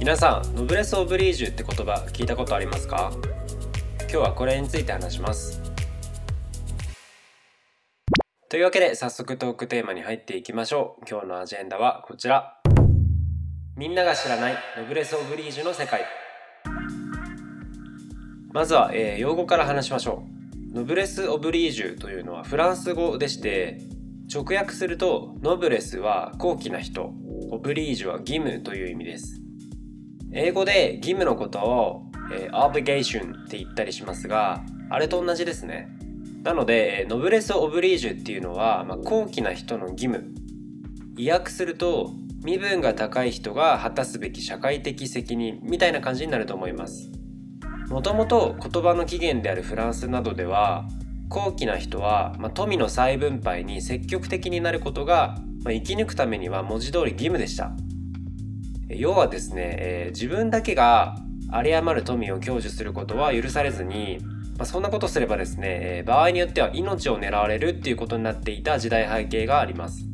皆さんノブレス・オブリージュって言葉聞いたことありますか？今日はこれについて話します。というわけで早速トークテーマに入っていきましょう。今日のアジェンダはこちら。みんなが知らないノブレス・オブリージュの世界。まずは、えー、用語から話しましょう。ノブレス・オブリージュというのはフランス語でして直訳するとノブレスは高貴な人。オブリージュは義務という意味です。英語で義務のことを、えー、obligation って言ったりしますがあれと同じですね。なのでノブレス・オブリージュっていうのは、まあ、高貴な人の義務。意訳すると身分が高い人が果たすべき社会的責任みたいな感じになると思います。もともと言葉の起源であるフランスなどでは高貴な人は、まあ、富の再分配に積極的になることが、まあ、生き抜くためには文字通り義務でした。要はですね、えー、自分だけが有り余る富を享受することは許されずに、まあ、そんなことすればですね、えー、場合によっては命を狙われるっていうことになっていた時代背景があります。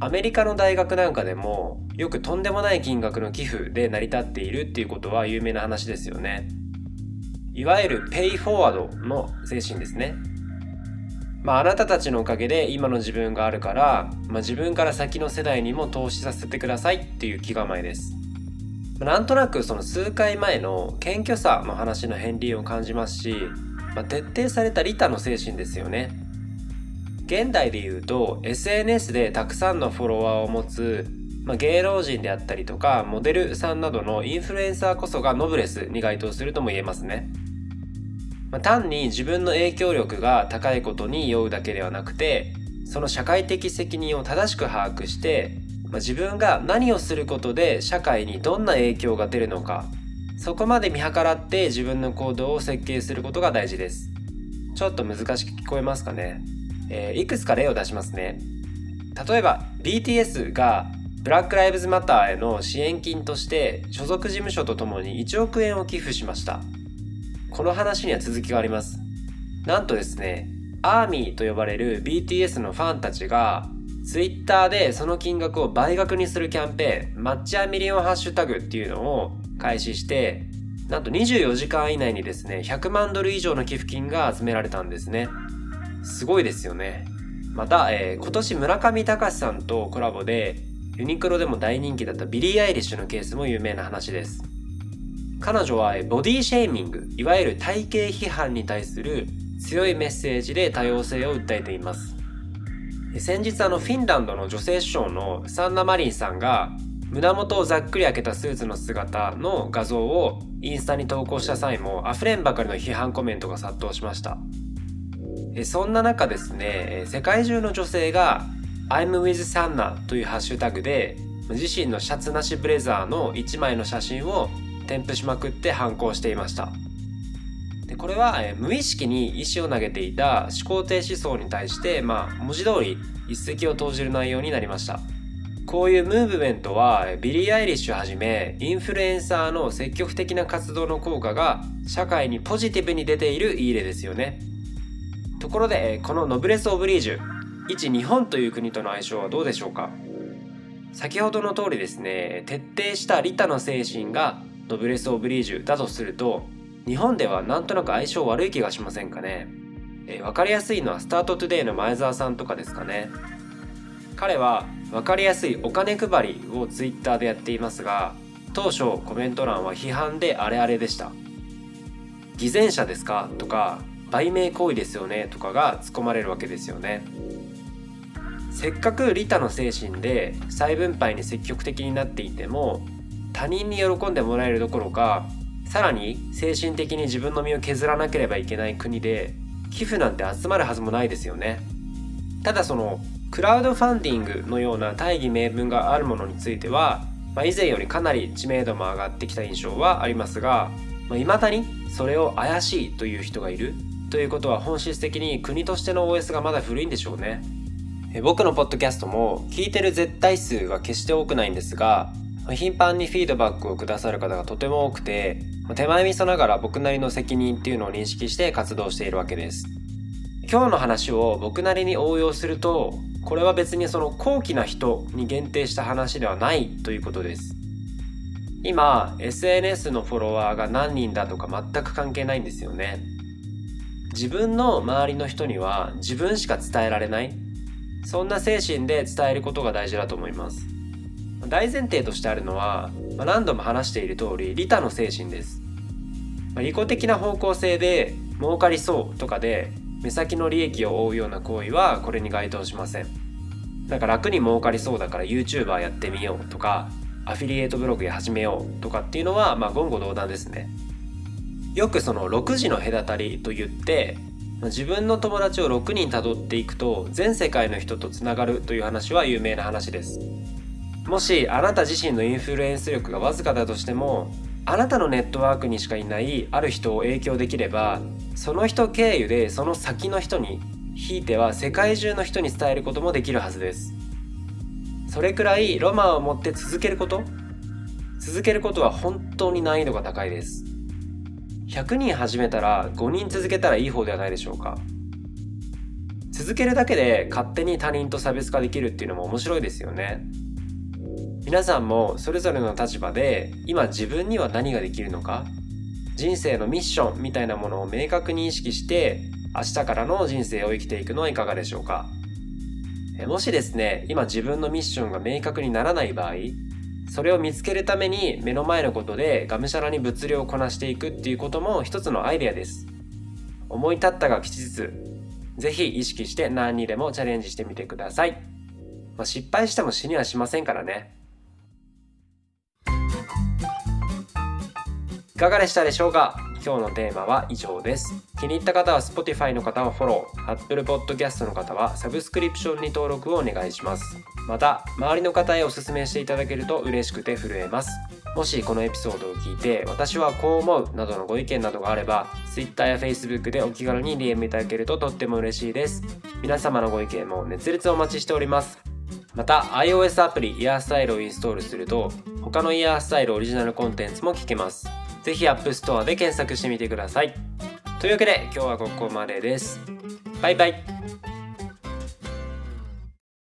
アメリカの大学なんかでもよくとんでもない金額の寄付で成り立っているっていうことは有名な話ですよね。いわゆるペイフォワードの精神ですね。まあ、あなたたちのおかげで今の自分があるから、まあ、自分から先の世代にも投資させてくださいっていう気構えです。なんとなくその数回前の謙虚さの話の片鱗を感じますし、まあ、徹底された利他の精神ですよね。現代で言うと SNS でたくさんのフォロワーを持つ、まあ、芸能人であったりとかモデルさんなどのインフルエンサーこそがノブレスに該当するとも言えますね。まあ、単に自分の影響力が高いことに酔うだけではなくてその社会的責任を正しく把握して、まあ、自分が何をすることで社会にどんな影響が出るのかそこまで見計らって自分の行動を設計することが大事です。ちょっと難しく聞こえますかね、えー、いくつか例を出しますね。例えば BTS がブラック・ライブズ・マターへの支援金として所属事務所とともに1億円を寄付しました。この話には続きがあります。なんとですね、 ARMY と呼ばれる BTS のファンたちが Twitter でその金額を倍額にするキャンペーン、 Match A Million ハッシュタグっていうのを開始して、なんと24時間以内にですね、100万ドル以上の寄付金が集められたんですね。すごいですよね。また、えー、今年村上隆さんとコラボでユニクロでも大人気だったビリー・アイリッシュのケースも有名な話です。彼女はボディシェーミングいわゆる体型批判に対する強いメッセージで多様性を訴えています。先日あのフィンランドの女性首相のサンナ・マリンさんが胸元をざっくり開けたスーツの姿の画像をインスタに投稿した際も溢れんばかりの批判コメントが殺到しました。そんな中ですね世界中の女性が I'm with Sanna というハッシュタグで自身のシャツなしブレザーの1枚の写真を添付しまくって反抗していました。でこれは、え無意識に石を投げていた思考停止層に対して、まあ、文字通り一石を投じる内容になりました。こういうムーブメントはビリー・アイリッシュはじめインフルエンサーの積極的な活動の効果が社会にポジティブに出ているいい例ですよね。ところでこのノブレス・オブリージュ一日本という国との相性はどうでしょうか？先ほどの通りですね徹底した利他の精神がノブレス・オブリージュだとすると日本ではなんとなく相性悪い気がしませんかね、えー、分かりやすいのはスタートトゥデイの前澤さんとかですかね。彼は分かりやすいお金配りをツイッターでやっていますが当初コメント欄は批判であれあれでした。偽善者ですか？とか売名行為ですよね？とかが突っ込まれるわけですよね。せっかく利他の精神で再分配に積極的になっていても他人に喜んでもらえるどころかさらに精神的に自分の身を削らなければいけない国で寄付なんて集まるはずもないですよね。ただそのクラウドファンディングのような大義名分があるものについてはまあ、以前よりかなり知名度も上がってきた印象はありますがまあ、未だにそれを怪しいという人がいる。ということは本質的に国としての OS がまだ古いんでしょうね。僕のポッドキャストも聞いてる絶対数が決して多くないんですが頻繁にフィードバックをくださる方がとても多くて手前味噌ながら僕なりの責任っていうのを認識して活動しているわけです。今日の話を僕なりに応用するとこれは別にその高貴な人に限定した話ではないということです。今 SNS のフォロワーが何人だとか全く関係ないんですよね。自分の周りの人には自分しか伝えられない。そんな精神で伝えることが大事だと思います。大前提としてあるのは、ま、何度も話している通り利他の精神です、ま、利己的な方向性で儲かりそうとかで目先の利益を追うような行為はこれに該当しません。なんか楽に儲かりそうだから YouTuber やってみようとかアフィリエイトブログや始めようとかっていうのはまあ言語道断ですね。よくその6時の隔たりと言って自分の友達を6人たどっていくと全世界の人とつながるという話は有名な話です。もしあなた自身のインフルエンス力がわずかだとしてもあなたのネットワークにしかいないある人を影響できればその人経由でその先の人にひいては世界中の人に伝えることもできるはずです。それくらいロマンを持って続けること続けることは本当に難易度が高いです。100人始めたら5人続けたらいい方ではないでしょうか。続けるだけで勝手に他人と差別化できるっていうのも面白いですよね。皆さんもそれぞれの立場で今自分には何ができるのか人生のミッションみたいなものを明確に意識して明日からの人生を生きていくのはいかがでしょうか。もしですね今自分のミッションが明確にならない場合それを見つけるために目の前のことでがむしゃらに物量をこなしていくっていうことも一つのアイデアです。思い立ったが吉日ぜひ意識して何にでもチャレンジしてみてください、まあ、失敗しても死にはしませんからね。いかがでしたでしょうか？今日のテーマは以上です。気に入った方は Spotify の方はフォロー、Apple Podcast の方はサブスクリプションに登録をお願いします。また、周りの方へお勧めしていただけると嬉しくて震えます。もしこのエピソードを聞いて、私はこう思うなどのご意見などがあれば、Twitter や Facebook でお気軽に DM いただけるととっても嬉しいです。皆様のご意見も熱烈お待ちしております。また iOS アプリイヤースタイルをインストールすると他のイヤースタイルオリジナルコンテンツも聞けますぜひ App Store で検索してみてください。というわけで今日はここまでです。バイバイ。